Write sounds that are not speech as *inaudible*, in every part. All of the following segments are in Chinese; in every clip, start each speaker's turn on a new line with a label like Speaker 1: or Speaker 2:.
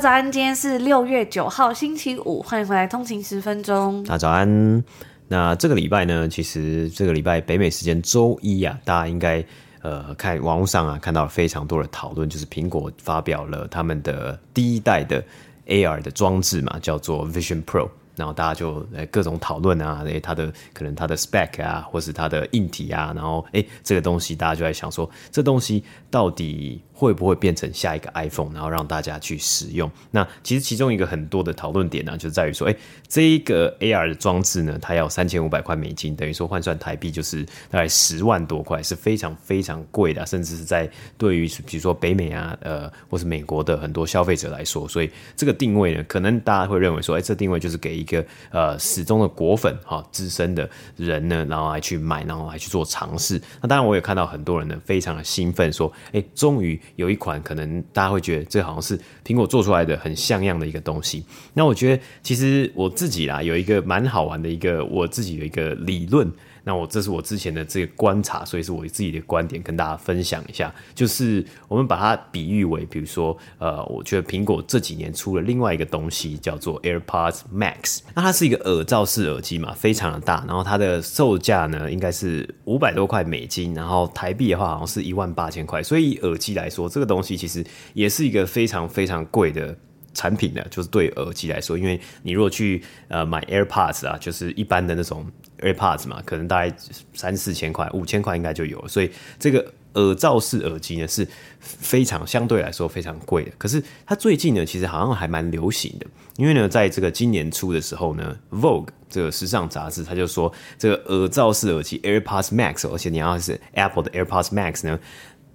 Speaker 1: 早安，今天是六月九号，星期五，欢迎回来通勤十分钟。
Speaker 2: 大家早安。那这个礼拜呢，其实这个礼拜北美时间周一啊，大家应该呃看网络上啊看到非常多的讨论，就是苹果发表了他们的第一代的 AR 的装置嘛，叫做 Vision Pro。然后大家就呃各种讨论啊，诶，它的可能它的 spec 啊，或是它的硬体啊，然后诶，这个东西大家就在想说，这东西到底会不会变成下一个 iPhone，然后让大家去使用？那其实其中一个很多的讨论点呢，就在于说，诶，这一个 AR 的装置呢，它要三千五百块美金，等于说换算台币就是大概十万多块，是非常非常贵的，甚至是在对于比如说北美啊，呃，或是美国的很多消费者来说，所以这个定位呢，可能大家会认为说，诶，这定位就是给一个呃始终的果粉哈，资深的人呢，然后来去买，然后来去做尝试。那当然，我也看到很多人呢，非常的兴奋，说：“哎，终于有一款可能大家会觉得这好像是苹果做出来的很像样的一个东西。”那我觉得，其实我自己啦，有一个蛮好玩的一个我自己有一个理论。那我这是我之前的这个观察，所以是我自己的观点跟大家分享一下。就是我们把它比喻为，比如说，呃，我觉得苹果这几年出了另外一个东西，叫做 AirPods Max。那它是一个耳罩式耳机嘛，非常的大，然后它的售价呢应该是五百多块美金，然后台币的话好像是一万八千块。所以以耳机来说，这个东西其实也是一个非常非常贵的产品的，就是对耳机来说，因为你如果去呃买 AirPods 啊，就是一般的那种。AirPods 嘛，可能大概三四千块、五千块应该就有，所以这个耳罩式耳机呢是非常相对来说非常贵的。可是它最近呢，其实好像还蛮流行的，因为呢，在这个今年初的时候呢，Vogue 这个时尚杂志它就说，这个耳罩式耳机 AirPods Max，而且你要是 Apple 的 AirPods Max 呢。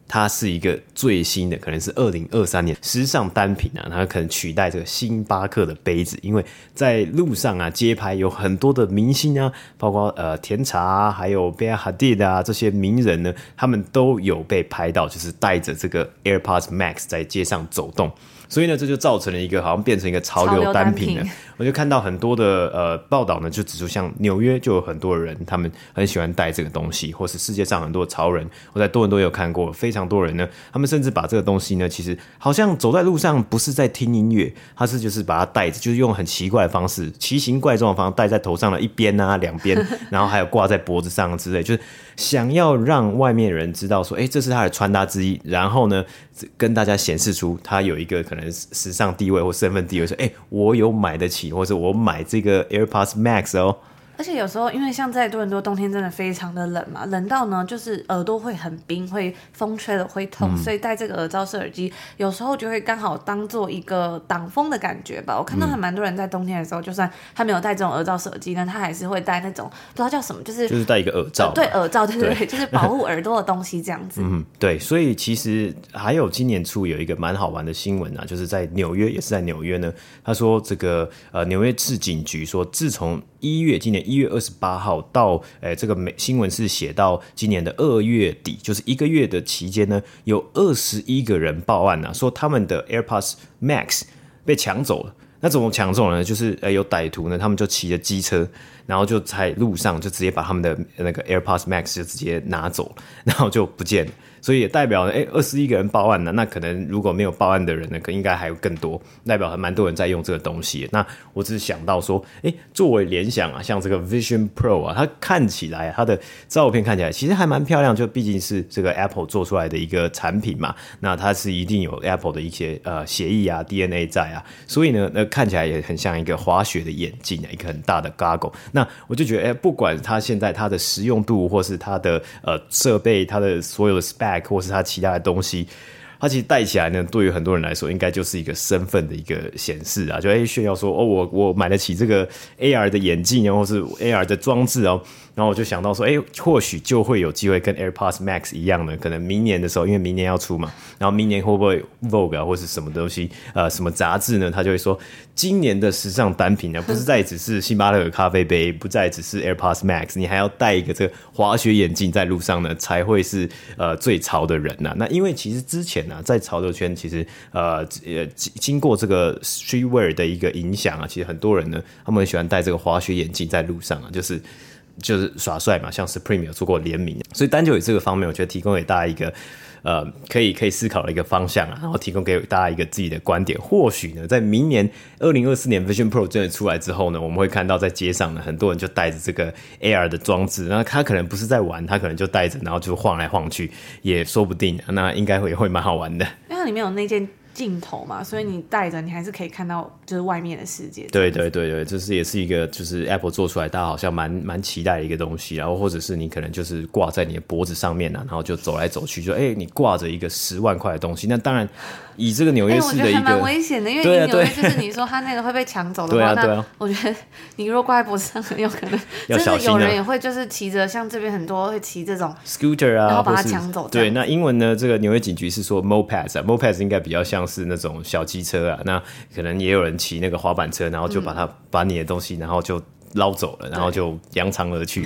Speaker 2: 它是一个最新的，可能是二零二三年时尚单品啊，它可能取代这个星巴克的杯子，因为在路上啊，街拍有很多的明星啊，包括呃甜茶啊，还有贝尔哈迪的啊这些名人呢，他们都有被拍到，就是带着这个 AirPods Max 在街上走动。所以呢，这就造成了一个好像变成一个潮流单品了。我就看到很多的呃报道呢，就指出像纽约就有很多人，他们很喜欢戴这个东西，或是世界上很多潮人，我在多伦多有看过，非常多人呢，他们甚至把这个东西呢，其实好像走在路上不是在听音乐，他是就是把它戴着，就是用很奇怪的方式，奇形怪状的方式戴在头上的一边啊、两边，*laughs* 然后还有挂在脖子上之类，就是想要让外面人知道说，哎，这是他的穿搭之一，然后呢，跟大家显示出他有一个可能。时尚地位或身份地位，说：“哎、欸，我有买得起，或者我买这个 AirPods Max 哦。”
Speaker 1: 而且有时候，因为像在多伦多冬天真的非常的冷嘛，冷到呢就是耳朵会很冰，会风吹了会痛，嗯、所以戴这个耳罩式耳机有时候就会刚好当做一个挡风的感觉吧。我看到还蛮多人在冬天的时候，嗯、就算他没有戴这种耳罩式耳机呢，他还是会戴那种不知道叫什么，就是
Speaker 2: 就是戴一个耳罩，
Speaker 1: 对耳罩，对对对，就是保护耳朵的东西这样子。
Speaker 2: 嗯，对，所以其实还有今年初有一个蛮好玩的新闻啊，就是在纽约，也是在纽约呢。他说这个呃纽约市警局说，自从一月，今年一一月二十八号到，诶，这个美新闻是写到今年的二月底，就是一个月的期间呢，有二十一个人报案啊，说他们的 AirPods Max 被抢走了。那怎么抢走了呢？就是诶，有歹徒呢，他们就骑着机车，然后就在路上就直接把他们的那个 AirPods Max 就直接拿走了，然后就不见了。所以也代表了，哎，二十一个人报案呢，那可能如果没有报案的人呢，可应该还有更多，代表还蛮多人在用这个东西。那我只是想到说，哎，作为联想啊，像这个 Vision Pro 啊，它看起来它的照片看起来其实还蛮漂亮，就毕竟是这个 Apple 做出来的一个产品嘛，那它是一定有 Apple 的一些呃协议啊、DNA 在啊，所以呢，那看起来也很像一个滑雪的眼镜啊，一个很大的 Goggle。那我就觉得，哎，不管它现在它的实用度，或是它的呃设备，它的所有的 spec。或是它其他的东西，它其实戴起来呢，对于很多人来说，应该就是一个身份的一个显示啊，就哎炫耀说哦，我我买得起这个 AR 的眼镜，然后是 AR 的装置哦。然后我就想到说，哎，或许就会有机会跟 AirPods Max 一样的，可能明年的时候，因为明年要出嘛，然后明年会不会 Vogue 啊，或是什么东西，呃，什么杂志呢？他就会说，今年的时尚单品呢，不是再只是星巴克的咖啡杯，不再只是 AirPods Max，你还要戴一个这个滑雪眼镜在路上呢，才会是呃最潮的人呐、啊。那因为其实之前呢、啊在潮流圈，其实呃呃经过这个 Streetwear 的一个影响啊，其实很多人呢，他们很喜欢戴这个滑雪眼镜在路上啊，就是。就是耍帅嘛，像 Supreme 有做过联名，所以单就以这个方面，我觉得提供给大家一个呃可以可以思考的一个方向啊，然后提供给大家一个自己的观点。或许呢，在明年二零二四年 Vision Pro 真的出来之后呢，我们会看到在街上呢，很多人就带着这个 AR 的装置，那他可能不是在玩，他可能就带着，然后就晃来晃去，也说不定。那应该会会蛮好玩的，
Speaker 1: 因为它里面有那件。镜头嘛，所以你戴着，你还是可以看到就是外面的世界。
Speaker 2: 对对对对，这是也是一个就是 Apple 做出来，大家好像蛮蛮期待的一个东西。然后或者是你可能就是挂在你的脖子上面、然后就走来走去，就哎、你挂着一个十万块的东西。那当然，以这个纽约市的一个，蛮、
Speaker 1: 欸、危险的，因为纽约就是你说他那个会被抢走的
Speaker 2: 话，
Speaker 1: 那我觉得你如果挂在脖子上，很有可能 *laughs*
Speaker 2: 要小心、啊、
Speaker 1: 有人也会就是骑着，像这边很多会骑这种
Speaker 2: scooter 啊，
Speaker 1: 然后把它抢走。
Speaker 2: 对，那英文呢？这个纽约警局是说 mopeds 啊，mopeds 应该比较像是那种小。机车啊，那可能也有人骑那个滑板车，然后就把它、嗯、把你的东西，然后就捞走了，然后就扬长而去。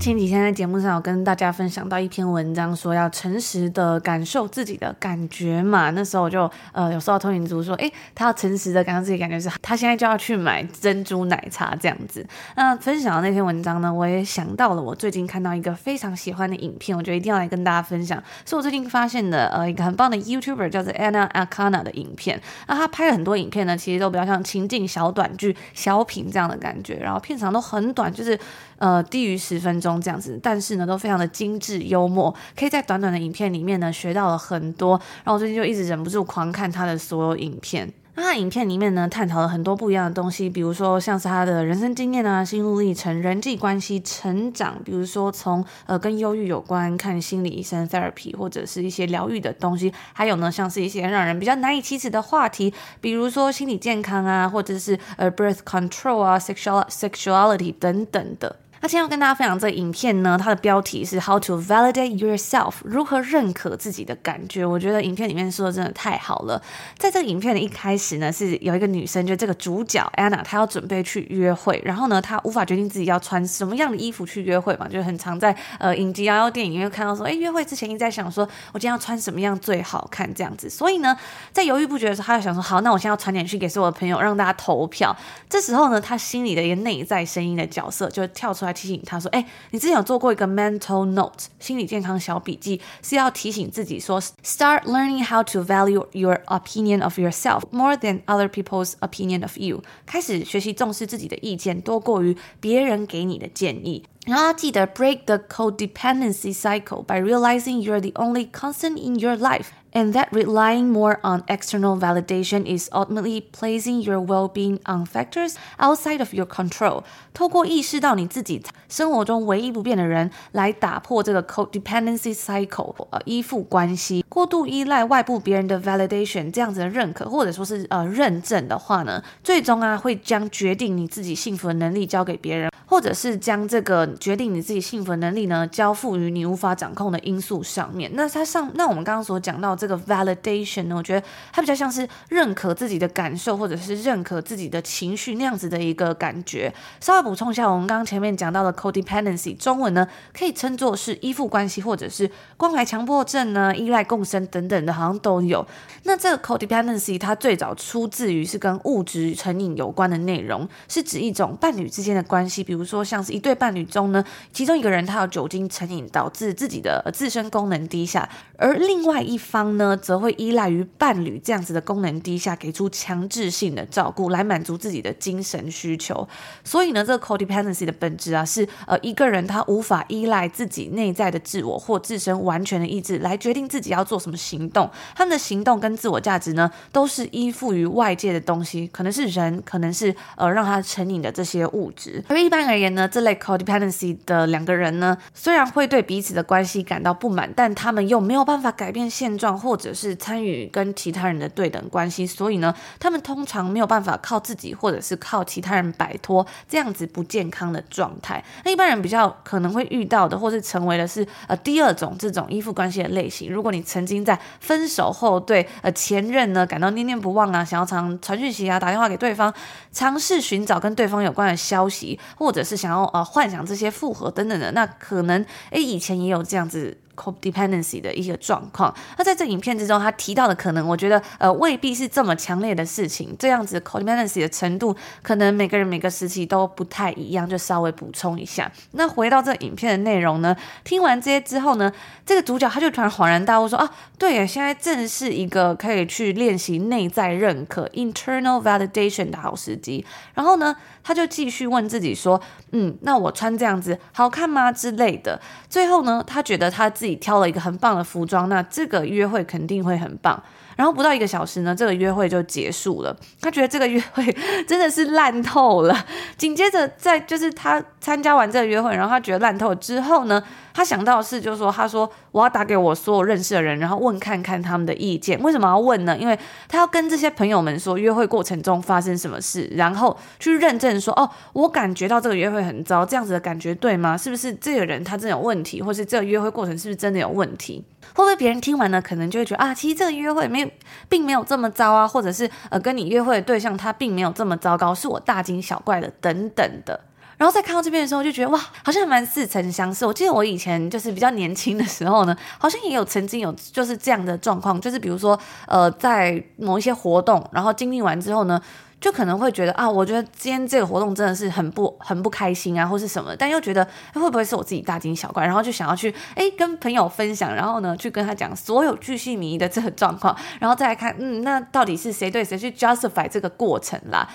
Speaker 1: 前几天在节目上有跟大家分享到一篇文章，说要诚实的感受自己的感觉嘛。那时候我就呃有收到通讯组说，诶，他要诚实的感受自己感觉是，他现在就要去买珍珠奶茶这样子。那分享的那篇文章呢，我也想到了我最近看到一个非常喜欢的影片，我觉得一定要来跟大家分享。是我最近发现的呃一个很棒的 YouTuber 叫做 Anna Akana 的影片。那他拍了很多影片呢，其实都比较像情境小短剧、小品这样的感觉，然后片长都很短，就是呃低于十分钟。这样子，但是呢，都非常的精致幽默，可以在短短的影片里面呢学到了很多。然后我最近就一直忍不住狂看他的所有影片。那他影片里面呢，探讨了很多不一样的东西，比如说像是他的人生经验啊、心路历程、人际关系、成长，比如说从呃跟忧郁有关，看心理医生 therapy，或者是一些疗愈的东西，还有呢，像是一些让人比较难以启齿的话题，比如说心理健康啊，或者是呃 birth control 啊、sexual sexuality 等等的。那今天要跟大家分享这个影片呢，它的标题是 How to Validate Yourself，如何认可自己的感觉。我觉得影片里面说的真的太好了。在这个影片的一开始呢，是有一个女生，就这个主角 Anna，她要准备去约会，然后呢，她无法决定自己要穿什么样的衣服去约会嘛，就很常在呃影集啊、电影里面看到说，哎，约会之前一直在想说，我今天要穿什么样最好看这样子。所以呢，在犹豫不决的时候，她就想说，好，那我现在要传点讯给所有的朋友，让大家投票。这时候呢，她心里的一个内在声音的角色就跳出来。提醒他说：“哎，你之前有做过一个 mental note 心理健康小笔记，是要提醒自己说，start learning how to value your opinion of yourself more than other people's opinion of you。开始学习重视自己的意见，多过于别人给你的建议。然后记得 break the codependency cycle by realizing you're the only constant in your life。” And that relying more on external validation is ultimately placing your well-being on factors outside of your control。透过意识到你自己生活中唯一不变的人，来打破这个 codependency cycle，呃，依附关系，过度依赖外部别人的 validation，这样子的认可或者说是呃认证的话呢，最终啊会将决定你自己幸福的能力交给别人， 或者是将这个决定你自己幸福的能力呢交付于你无法掌控的因素上面。那它上，那我们刚刚所讲到。这个 validation 呢，我觉得它比较像是认可自己的感受，或者是认可自己的情绪那样子的一个感觉。稍微补充一下，我们刚刚前面讲到的 codependency，中文呢可以称作是依附关系，或者是关怀强迫症呢、依赖共生等等的，好像都有。那这个 codependency 它最早出自于是跟物质成瘾有关的内容，是指一种伴侣之间的关系，比如比如说像是一对伴侣中呢，其中一个人他有酒精成瘾，导致自己的自身功能低下，而另外一方。呢，则会依赖于伴侣这样子的功能低下，给出强制性的照顾来满足自己的精神需求。所以呢，这个 codependency 的本质啊，是呃一个人他无法依赖自己内在的自我或自身完全的意志来决定自己要做什么行动。他们的行动跟自我价值呢，都是依附于外界的东西，可能是人，可能是呃让他成瘾的这些物质。而一般而言呢，这类 codependency 的两个人呢，虽然会对彼此的关系感到不满，但他们又没有办法改变现状，或者是参与跟其他人的对等关系，所以呢，他们通常没有办法靠自己，或者是靠其他人摆脱这样子不健康的状态。那一般人比较可能会遇到的，或是成为的是呃第二种这种依附关系的类型。如果你曾经在分手后对呃前任呢感到念念不忘啊，想要常传讯息啊，打电话给对方，尝试寻找跟对方有关的消息，或者是想要呃幻想这些复合等等的，那可能诶以前也有这样子。Codependency 的一个状况，那在这影片之中，他提到的可能，我觉得呃未必是这么强烈的事情。这样子 codependency 的程度，可能每个人每个时期都不太一样，就稍微补充一下。那回到这影片的内容呢，听完这些之后呢，这个主角他就突然恍然大悟说啊，对呀，现在正是一个可以去练习内在认可 internal validation 的好时机。然后呢，他就继续问自己说，嗯，那我穿这样子好看吗之类的。最后呢，他觉得他自己。挑了一个很棒的服装，那这个约会肯定会很棒。然后不到一个小时呢，这个约会就结束了。他觉得这个约会真的是烂透了。紧接着，在就是他参加完这个约会，然后他觉得烂透之后呢，他想到的是，就是说，他说我要打给我所有认识的人，然后问看看他们的意见。为什么要问呢？因为他要跟这些朋友们说约会过程中发生什么事，然后去认证说，哦，我感觉到这个约会很糟，这样子的感觉对吗？是不是这个人他真的有问题，或是这个约会过程是不是真的有问题？会不会别人听完了，可能就会觉得啊，其实这个约会没有，并没有这么糟啊，或者是呃，跟你约会的对象他并没有这么糟糕，是我大惊小怪的等等的。然后在看到这边的时候，就觉得哇，好像还蛮似曾相识。我记得我以前就是比较年轻的时候呢，*laughs* 好像也有曾经有就是这样的状况，就是比如说呃，在某一些活动，然后经历完之后呢。就可能会觉得啊，我觉得今天这个活动真的是很不很不开心啊，或是什么，但又觉得会不会是我自己大惊小怪，然后就想要去诶跟朋友分享，然后呢去跟他讲所有巨细靡遗的这个状况，然后再来看嗯，那到底是谁对谁去 justify 这个过程啦？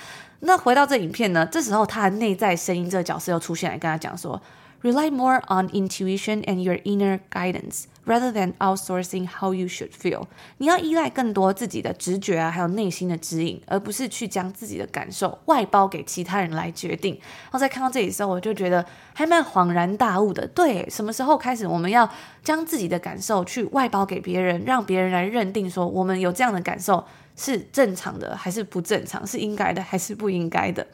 Speaker 1: 那回到这影片呢，这时候他的内在声音这个角色又出现来跟他讲说。Rely more on intuition and your inner guidance rather than outsourcing how you should feel。你要依赖更多自己的直觉啊，还有内心的指引，而不是去将自己的感受外包给其他人来决定。然后在看到这里的时候，我就觉得还蛮恍然大悟的。对，什么时候开始我们要将自己的感受去外包给别人，让别人来认定说我们有这样的感受？是正常的还是不正常？是应该的还是不应该的？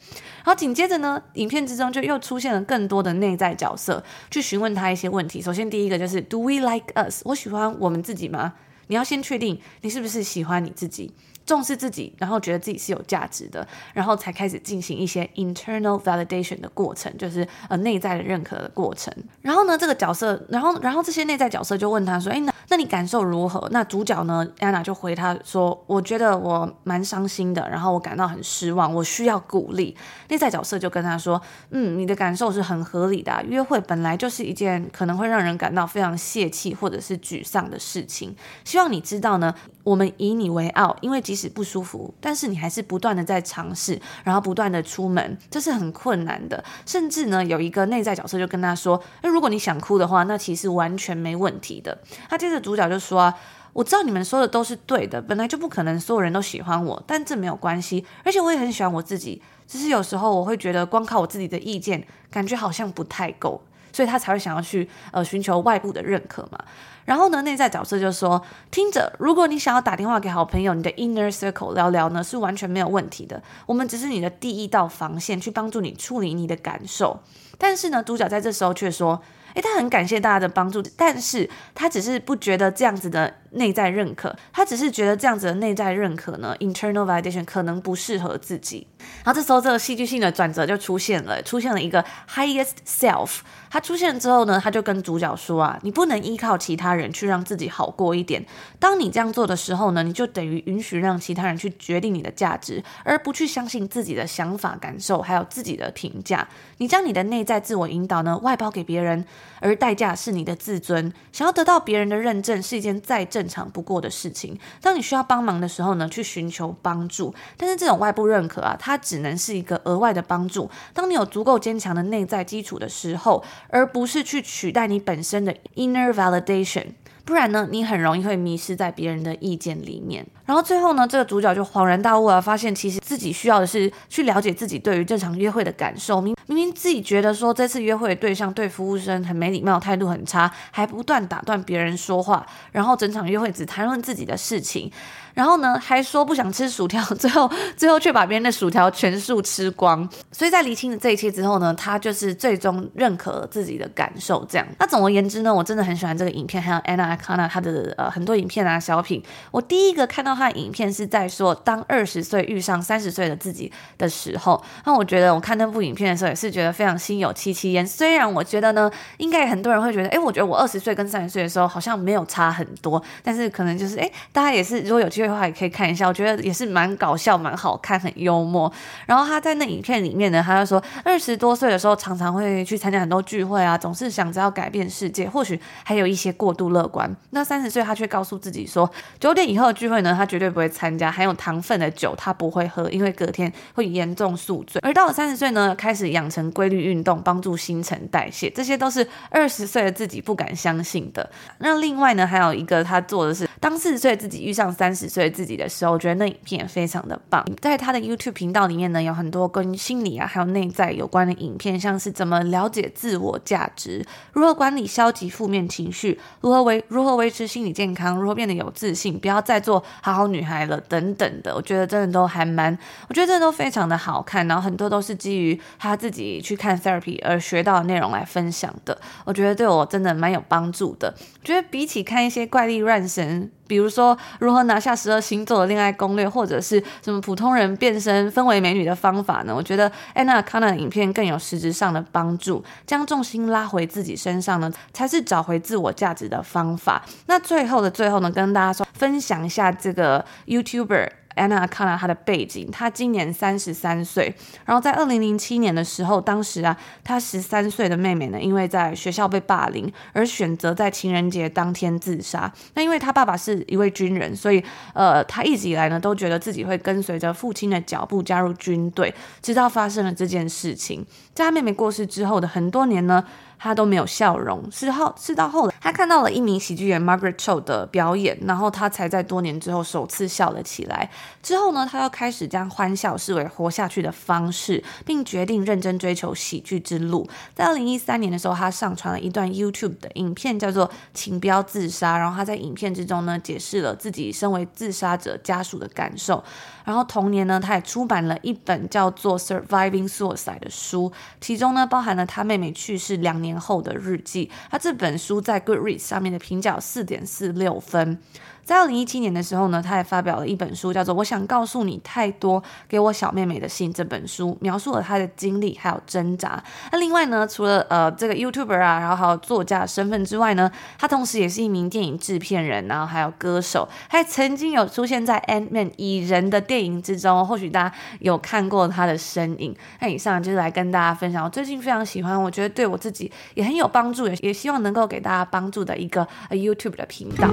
Speaker 1: 然后紧接着呢，影片之中就又出现了更多的内在角色，去询问他一些问题。首先第一个就是 Do we like us？我喜欢我们自己吗？你要先确定你是不是喜欢你自己。重视自己，然后觉得自己是有价值的，然后才开始进行一些 internal validation 的过程，就是呃内在的认可的过程。然后呢，这个角色，然后然后这些内在角色就问他说：“诶，那那你感受如何？”那主角呢，安娜就回他说：“我觉得我蛮伤心的，然后我感到很失望，我需要鼓励。”内在角色就跟他说：“嗯，你的感受是很合理的啊，约会本来就是一件可能会让人感到非常泄气或者是沮丧的事情。希望你知道呢。”我们以你为傲，因为即使不舒服，但是你还是不断的在尝试，然后不断的出门，这是很困难的。甚至呢，有一个内在角色就跟他说：“那如果你想哭的话，那其实完全没问题的。”他接着主角就说啊：“我知道你们说的都是对的，本来就不可能所有人都喜欢我，但这没有关系。而且我也很喜欢我自己，只是有时候我会觉得光靠我自己的意见，感觉好像不太够。”所以他才会想要去呃寻求外部的认可嘛。然后呢，内在角色就说：“听着，如果你想要打电话给好朋友，你的 inner circle 聊聊呢，是完全没有问题的。我们只是你的第一道防线，去帮助你处理你的感受。但是呢，主角在这时候却说：‘诶，他很感谢大家的帮助，但是他只是不觉得这样子的。’”内在认可，他只是觉得这样子的内在认可呢，internal validation 可能不适合自己。然后这时候，这个戏剧性的转折就出现了，出现了一个 highest self。他出现之后呢，他就跟主角说啊，你不能依靠其他人去让自己好过一点。当你这样做的时候呢，你就等于允许让其他人去决定你的价值，而不去相信自己的想法、感受，还有自己的评价。你将你的内在自我引导呢，外包给别人，而代价是你的自尊。想要得到别人的认证，是一件再正。正常不过的事情。当你需要帮忙的时候呢，去寻求帮助。但是这种外部认可啊，它只能是一个额外的帮助。当你有足够坚强的内在基础的时候，而不是去取代你本身的 inner validation。不然呢，你很容易会迷失在别人的意见里面。然后最后呢，这个主角就恍然大悟啊，发现其实自己需要的是去了解自己对于这场约会的感受。明明明自己觉得说这次约会的对象对服务生很没礼貌，态度很差，还不断打断别人说话，然后整场约会只谈论自己的事情。然后呢，还说不想吃薯条，*laughs* 最后最后却把别人的薯条全数吃光。所以在厘清了这一切之后呢，他就是最终认可了自己的感受。这样，那总而言之呢，我真的很喜欢这个影片，还有 Anna Akana 她的呃很多影片啊小品。我第一个看到他的影片是在说，当二十岁遇上三十岁的自己的时候，那我觉得我看那部影片的时候也是觉得非常心有戚戚焉。虽然我觉得呢，应该很多人会觉得，哎，我觉得我二十岁跟三十岁的时候好像没有差很多，但是可能就是，哎，大家也是如果有机会的话也可以看一下，我觉得也是蛮搞笑、蛮好看、很幽默。然后他在那影片里面呢，他就说二十多岁的时候常常会去参加很多聚会啊，总是想着要改变世界，或许还有一些过度乐观。那三十岁他却告诉自己说，九点以后的聚会呢，他绝对不会参加，含有糖分的酒他不会喝，因为隔天会严重宿醉。而到了三十岁呢，开始养成规律运动，帮助新陈代谢，这些都是二十岁的自己不敢相信的。那另外呢，还有一个他做的是，当四十岁自己遇上三十岁的自己的时候，我觉得那影片也非常的棒。在他的 YouTube 频道里面呢，有很多跟心理啊还有内在有关的影片，像是怎么了解自我价值，如何管理消极负面情绪，如何维如何维持心理健康，如何变得有自信，不要再做好好女孩了等等的。我觉得真的都还蛮，我觉得真的都非常的好看。然后很多都是基于他自己去看 therapy 而学到的内容来分享的。我觉得对我真的蛮有帮助的。觉得比起看一些怪力乱神。比如说如何拿下十二星座的恋爱攻略，或者是什么普通人变身分为美女的方法呢？我觉得 Anna c o n a 的影片更有实质上的帮助，将重心拉回自己身上呢，才是找回自我价值的方法。那最后的最后呢，跟大家说分享一下这个 YouTuber。Anna Akana 她的背景，她今年三十三岁，然后在二零零七年的时候，当时啊，她十三岁的妹妹呢，因为在学校被霸凌，而选择在情人节当天自杀。那因为她爸爸是一位军人，所以呃，她一直以来呢，都觉得自己会跟随着父亲的脚步加入军队，直到发生了这件事情。在她妹妹过世之后的很多年呢。他都没有笑容，是后是到后来，他看到了一名喜剧演员 Margaret Cho 的表演，然后他才在多年之后首次笑了起来。之后呢，他又开始将欢笑视为活下去的方式，并决定认真追求喜剧之路。在二零一三年的时候，他上传了一段 YouTube 的影片，叫做《请不要自杀》。然后他在影片之中呢，解释了自己身为自杀者家属的感受。然后同年呢，他也出版了一本叫做《Surviving Suicide》的书，其中呢，包含了他妹妹去世两年后的日记。他这本书在 Goodreads 上面的评价四点四六分。在二零一七年的时候呢，他也发表了一本书，叫做《我想告诉你太多给我小妹妹的信》。这本书描述了他的经历还有挣扎。那另外呢，除了呃这个 YouTuber 啊，然后还有作家的身份之外呢，他同时也是一名电影制片人，然后还有歌手，还曾经有出现在《Ant-Man》蚁人的电影之中，或许大家有看过他的身影。那以上就是来跟大家分享，我最近非常喜欢，我觉得对我自己也很有帮助，也也希望能够给大家帮助的一个 YouTube 的频道。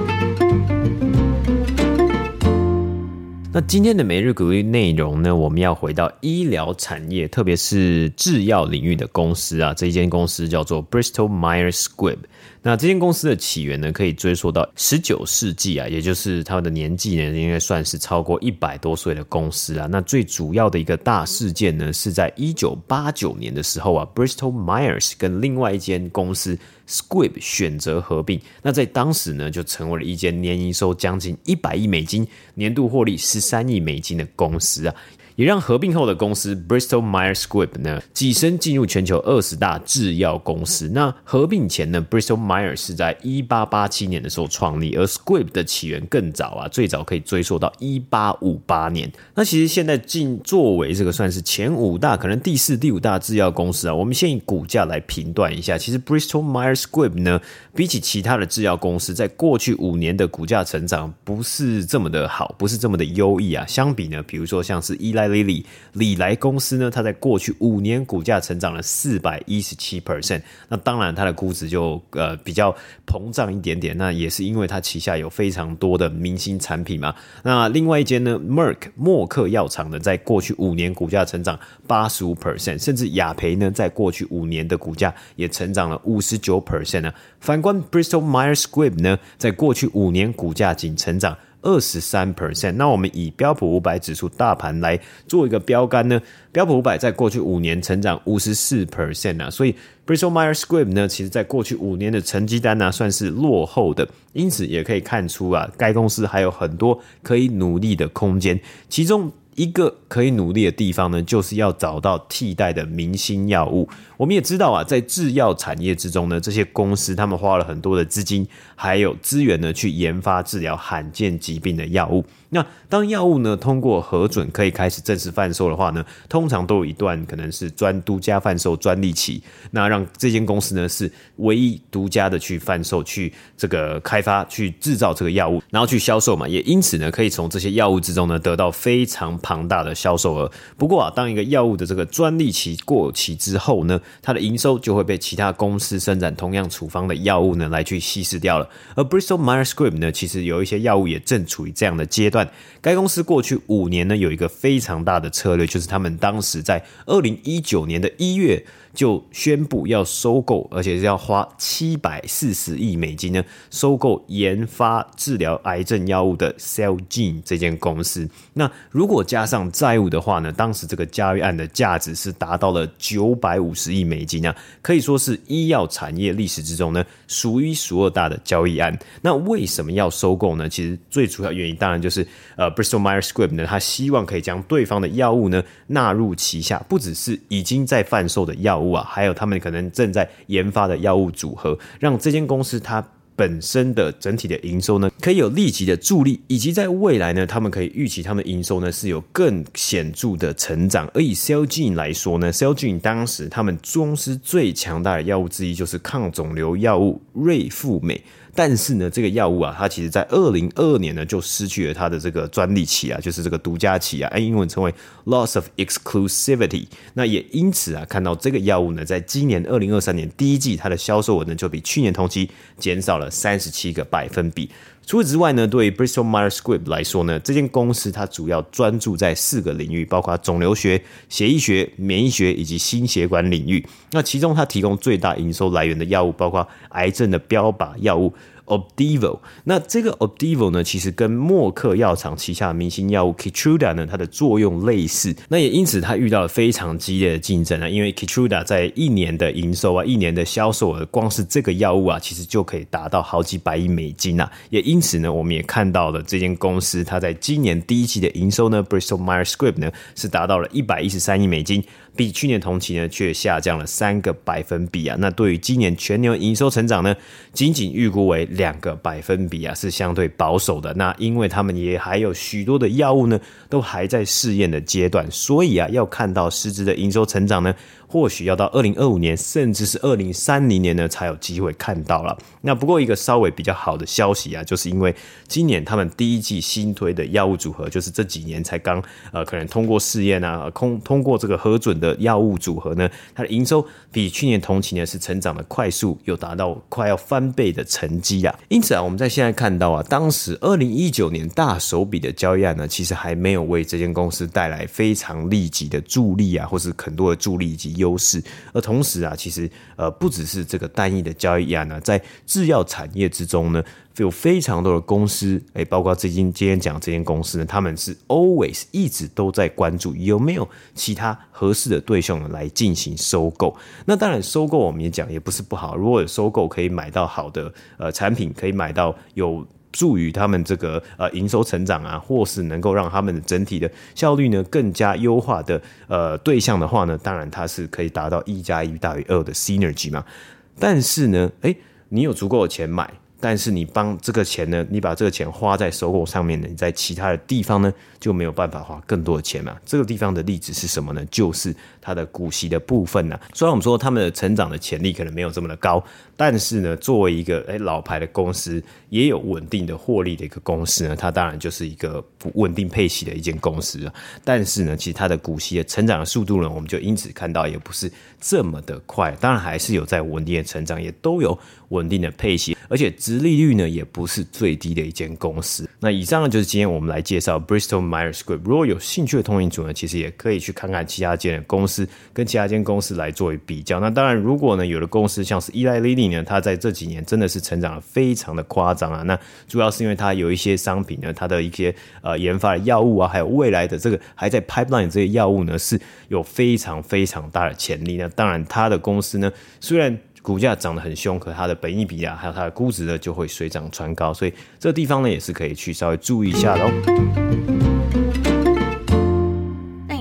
Speaker 2: 那今天的每日鼓励内容呢，我们要回到医疗产业，特别是制药领域的公司啊。这一间公司叫做 Bristol Myers Squibb。那这间公司的起源呢，可以追溯到十九世纪啊，也就是它的年纪呢，应该算是超过一百多岁的公司啊。那最主要的一个大事件呢，是在一九八九年的时候啊，Bristol Myers 跟另外一间公司 Squibb 选择合并。那在当时呢，就成为了一间年营收将近一百亿美金、年度获利十三亿美金的公司啊。也让合并后的公司 Bristol Myers Squib 呢，跻身进入全球二十大制药公司。那合并前呢，Bristol Myers 是在一八八七年的时候创立，而 Squib 的起源更早啊，最早可以追溯到一八五八年。那其实现在进作为这个算是前五大，可能第四、第五大制药公司啊。我们先以股价来评断一下，其实 Bristol Myers Squib 呢，比起其他的制药公司，在过去五年的股价成长不是这么的好，不是这么的优异啊。相比呢，比如说像是依赖莱。李李来公司呢，它在过去五年股价成长了四百一十七 percent，那当然它的估值就呃比较膨胀一点点，那也是因为它旗下有非常多的明星产品嘛。那另外一间呢，Merck 默克药厂呢，在过去五年股价成长八十五 percent，甚至雅培呢，在过去五年的股价也成长了五十九 percent 呢。反观 Bristol Myers Squibb 呢，在过去五年股价仅成长。二十三 percent。那我们以标普五百指数大盘来做一个标杆呢，标普五百在过去五年成长五十四 percent 啊，所以 Bristol Myers Squibb 呢，其实在过去五年的成绩单呢、啊，算是落后的，因此也可以看出啊，该公司还有很多可以努力的空间，其中。一个可以努力的地方呢，就是要找到替代的明星药物。我们也知道啊，在制药产业之中呢，这些公司他们花了很多的资金还有资源呢，去研发治疗罕见疾病的药物。那当药物呢通过核准可以开始正式贩售的话呢，通常都有一段可能是专独家贩售专利期，那让这间公司呢是唯一独家的去贩售、去这个开发、去制造这个药物，然后去销售嘛。也因此呢，可以从这些药物之中呢得到非常庞大的销售额。不过啊，当一个药物的这个专利期过期之后呢，它的营收就会被其他公司生产同样处方的药物呢来去稀释掉了。而 Bristol Myers Squibb 呢，其实有一些药物也正处于这样的阶段。该公司过去五年呢有一个非常大的策略，就是他们当时在二零一九年的一月。就宣布要收购，而且是要花七百四十亿美金呢，收购研发治疗癌症药物的 Cellgene 这间公司。那如果加上债务的话呢，当时这个交易案的价值是达到了九百五十亿美金啊，可以说是医药产业历史之中呢数一数二大的交易案。那为什么要收购呢？其实最主要原因当然就是呃，Bristol Myers Squibb 呢，他希望可以将对方的药物呢纳入旗下，不只是已经在贩售的药物啊，还有他们可能正在研发的药物组合，让这间公司它本身的整体的营收呢，可以有立即的助力，以及在未来呢，他们可以预期他们营收呢是有更显著的成长。而以 Celgene 来说呢，Celgene 当时他们公司最强大的药物之一就是抗肿瘤药物瑞复美。但是呢，这个药物啊，它其实在二零二二年呢就失去了它的这个专利期啊，就是这个独家期啊，按英文称为 loss of exclusivity。那也因此啊，看到这个药物呢，在今年二零二三年第一季，它的销售额呢就比去年同期减少了三十七个百分比。除此之外呢，对于 Bristol Myers Squibb 来说呢，这间公司它主要专注在四个领域，包括肿瘤学、血液学、免疫学以及心血管领域。那其中它提供最大营收来源的药物，包括癌症的标靶药物。Opdivo，那这个 Opdivo 呢，其实跟默克药厂旗下的明星药物 Keytruda 呢，它的作用类似。那也因此，它遇到了非常激烈的竞争啊。因为 Keytruda 在一年的营收啊，一年的销售额，光是这个药物啊，其实就可以达到好几百亿美金啊。也因此呢，我们也看到了这间公司，它在今年第一季的营收呢，Bristol Myers Squibb 呢，是达到了一百一十三亿美金。比去年同期呢，却下降了三个百分比啊。那对于今年全年营收成长呢，仅仅预估为两个百分比啊，是相对保守的。那因为他们也还有许多的药物呢，都还在试验的阶段，所以啊，要看到实质的营收成长呢。或许要到二零二五年，甚至是二零三零年呢，才有机会看到了。那不过一个稍微比较好的消息啊，就是因为今年他们第一季新推的药物组合，就是这几年才刚呃可能通过试验啊，通通过这个核准的药物组合呢，它的营收比去年同期呢是成长的快速，有达到快要翻倍的成绩啊。因此啊，我们在现在看到啊，当时二零一九年大手笔的交易案呢，其实还没有为这间公司带来非常立即的助力啊，或是很多的助力以及。优势，而同时啊，其实呃，不只是这个单一的交易案呢，在制药产业之中呢，有非常多的公司，诶，包括最近今天讲这间公司呢，他们是 always 一直都在关注有没有其他合适的对象来进行收购。那当然，收购我们也讲也不是不好，如果有收购可以买到好的呃产品，可以买到有。助于他们这个呃营收成长啊，或是能够让他们的整体的效率呢更加优化的呃对象的话呢，当然它是可以达到一加一大于二的 synergy 嘛。但是呢，诶，你有足够的钱买。但是你帮这个钱呢，你把这个钱花在收购上面呢，你在其他的地方呢就没有办法花更多的钱嘛。这个地方的例子是什么呢？就是它的股息的部分呢。虽然我们说他们的成长的潜力可能没有这么的高，但是呢，作为一个诶老牌的公司，也有稳定的获利的一个公司呢，它当然就是一个不稳定配息的一间公司啊。但是呢，其实它的股息的成长的速度呢，我们就因此看到也不是这么的快。当然还是有在稳定的成长，也都有稳定的配息，而且殖利率呢也不是最低的一间公司。那以上呢就是今天我们来介绍 Bristol Myers Squibb。如果有兴趣的通勤组呢，其实也可以去看看其他间的公司，跟其他间公司来作为比较。那当然，如果呢有的公司像是 Eli Lilly 呢，它在这几年真的是成长的非常的夸张啊。那主要是因为它有一些商品呢，它的一些呃研发的药物啊，还有未来的这个还在 pipeline 这些药物呢，是有非常非常大的潜力。那当然，它的公司呢，虽然股价涨得很凶，可它的本益比啊，还有它的估值呢，就会水涨船高，所以这地方呢，也是可以去稍微注意一下的哦。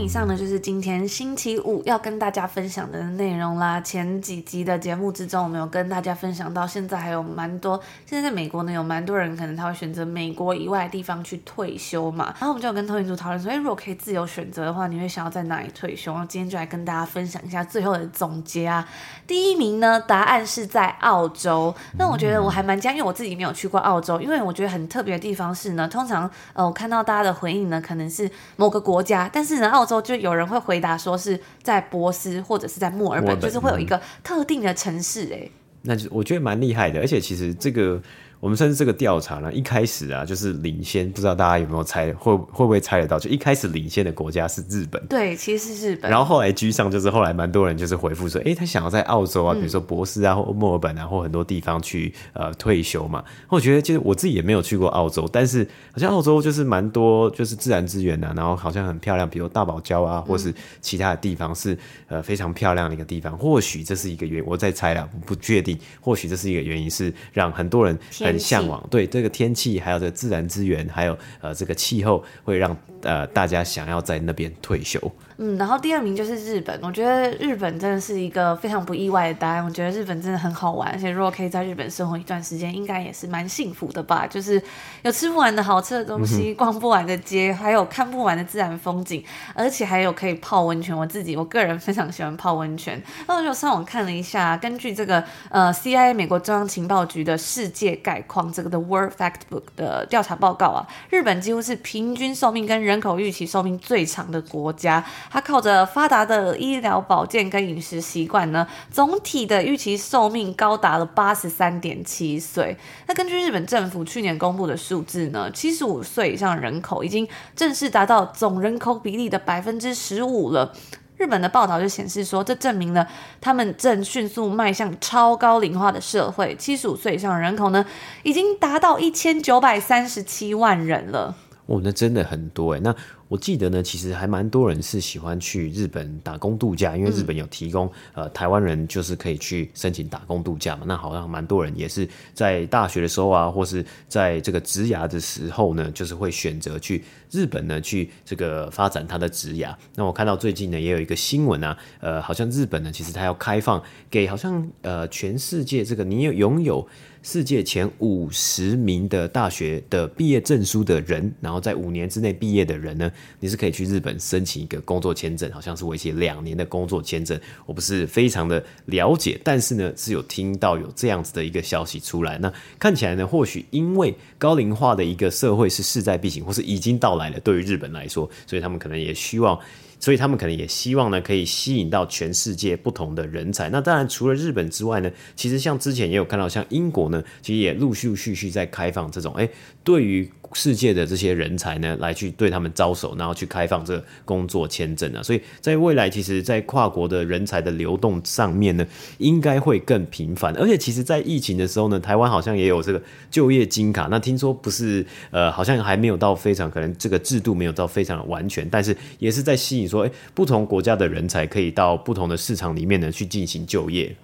Speaker 1: 上呢，就是今天星期五要跟大家分享的内容啦。前几集的节目之中，我们有跟大家分享到，现在还有蛮多，现在在美国呢，有蛮多人可能他会选择美国以外的地方去退休嘛。然后我们就有跟通讯组讨论说，哎，如果可以自由选择的话，你会想要在哪里退休？然后今天就来跟大家分享一下最后的总结啊。第一名呢，答案是在澳洲。那我觉得我还蛮惊讶，因为我自己没有去过澳洲，因为我觉得很特别的地方是呢，通常呃，我看到大家的回应呢，可能是某个国家，但是呢，澳洲。就有人会回答说是在波斯或者是在墨尔本，就是会有一个特定的城市哎、欸，
Speaker 2: 那就我觉得蛮厉害的，而且其实这个。我们甚至这个调查呢，一开始啊就是领先，不知道大家有没有猜，会会不会猜得到？就一开始领先的国家是日本，
Speaker 1: 对，其实是日本。
Speaker 2: 然后后来居上，就是后来蛮多人就是回复说，诶，他想要在澳洲啊，比如说博士啊，或墨尔本啊，或很多地方去呃退休嘛。我觉得其实我自己也没有去过澳洲，但是好像澳洲就是蛮多就是自然资源啊，然后好像很漂亮，比如大堡礁啊，或是其他的地方是呃非常漂亮的一个地方。或许这是一个原因，我在猜啦，不确定。或许这是一个原因，是让很多人很向往。对这个天气，还有这个自然资源，还有呃这个气候，会让呃大家想要在那边退休。
Speaker 1: 嗯，然后第二名就是日本，我觉得日本真的是一个非常不意外的答案。我觉得日本真的很好玩，而且如果可以在日本生活一段时间，应该也是蛮幸福的吧。就是有吃不完的好吃的东西，逛不完的街，还有看不完的自然风景，而且还有可以泡温泉。我自己我个人非常喜欢泡温泉。那我就上网看了一下，根据这个呃 CIA 美国中央情报局的世界概况这个的 World Factbook 的调查报告啊，日本几乎是平均寿命跟人口预期寿命最长的国家。它靠着发达的医疗保健跟饮食习惯呢，总体的预期寿命高达了八十三点七岁。那根据日本政府去年公布的数字呢，七十五岁以上人口已经正式达到总人口比例的百分之十五了。日本的报道就显示说，这证明了他们正迅速迈向超高龄化的社会。七十五岁以上人口呢，已经达到一千九百三十七万人了。
Speaker 2: 哦，那真的很多诶。那我记得呢，其实还蛮多人是喜欢去日本打工度假，因为日本有提供、呃台湾人就是可以去申请打工度假嘛。那好像蛮多人也是在大学的时候啊，或是在这个职涯的时候呢，就是会选择去日本呢去这个发展他的职涯。那我看到最近呢也有一个新闻啊，呃，好像日本呢其实它要开放给好像呃全世界这个你有拥有世界前五十名的大学的毕业证书的人，然后在五年之内毕业的人呢。你是可以去日本申请一个工作签证，好像是为期两年的工作签证。我不是非常的了解，但是呢，是有听到有这样子的一个消息出来。那看起来呢，或许因为高龄化的一个社会是势在必行，或是已经到来了，对于日本来说，所以他们可能也希望。所以他们可能也希望呢，可以吸引到全世界不同的人才。那当然，除了日本之外呢，其实像之前也有看到，像英国呢，其实也陆续续续在开放这种，哎，对于世界的这些人才呢，来去对他们招手，然后去开放这个工作签证啊。所以在未来，其实，在跨国的人才的流动上面呢，应该会更频繁。而且，其实，在疫情的时候呢，台湾好像也有这个就业金卡。那听说不是，呃，好像还没有到非常可能这个制度没有到非常的完全，但是也是在吸引。说，诶，不同国家的人才可以到不同的市场里面呢，去进行就业。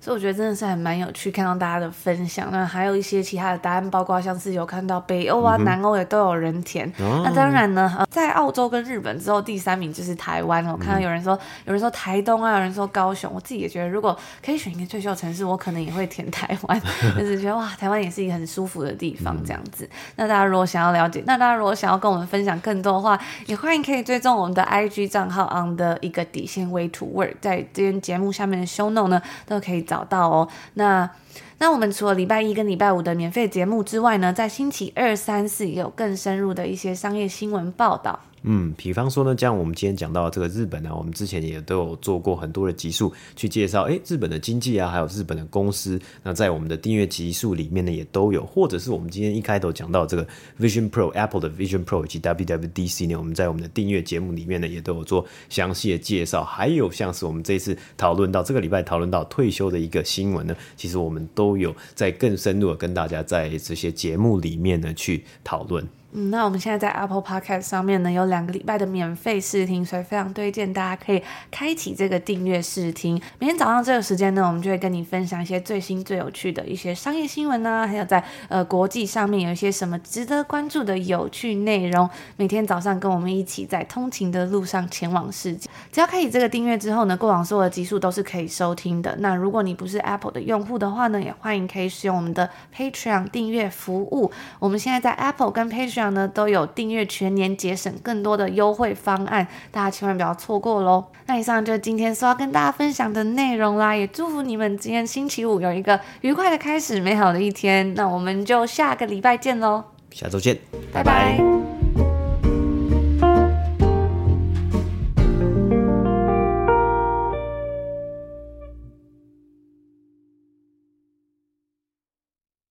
Speaker 1: 所以我觉得真的是还蛮有趣，看到大家的分享。那还有一些其他的答案，包括像是有看到北欧啊、嗯、南欧也都有人填。哦、那当然呢，呃在澳洲跟日本之后，第三名就是台湾。我看到有人说，嗯、有人说台东啊，有人说高雄。我自己也觉得，如果可以选一个退休城市，我可能也会填台湾。*laughs* 就是觉得哇，台湾也是一个很舒服的地方，这样子。嗯、那大家如果想要了解，那大家如果想要跟我们分享更多的话，也欢迎可以追踪我们的 IG 账号 on 的一个底线 way to work，在这边节目下面的 show note 呢，都可以找。到哦，那那我们除了礼拜一跟礼拜五的免费节目之外呢，在星期二、三、四也有更深入的一些商业新闻报道。
Speaker 2: 嗯，比方说呢，像我们今天讲到这个日本呢、我们之前也都有做过很多的集数去介绍，哎，日本的经济啊，还有日本的公司，那在我们的订阅集数里面呢，也都有，或者是我们今天一开头讲到这个 Vision Pro Apple 的 Vision Pro 以及 WWDC 呢，我们在我们的订阅节目里面呢，也都有做详细的介绍，还有像是我们这次讨论到这个礼拜讨论到退休的一个新闻呢，其实我们都有在更深入的跟大家在这些节目里面呢去讨论。
Speaker 1: 嗯，那我们现在在 Apple Podcast 上面呢，有两个礼拜的免费试听，所以非常推荐大家可以开启这个订阅试听。每天早上这个时间呢，我们就会跟你分享一些最新最有趣的一些商业新闻呢，还有在呃国际上面有一些什么值得关注的有趣内容。每天早上跟我们一起在通勤的路上前往世界。只要开启这个订阅之后呢，过往所有的集数都是可以收听的。那如果你不是 Apple 的用户的话呢，也欢迎可以使用我们的 Patreon 订阅服务。我们现在在 Apple 跟 Patreon 呢都有订阅全年节省更多的优惠方案，大家千万不要错过喽。那以上就是今天所要跟大家分享的内容啦，也祝福你们今天星期五有一个愉快的开始，美好的一天。那我们就下个礼拜见喽，
Speaker 2: 下周见，
Speaker 1: 拜拜。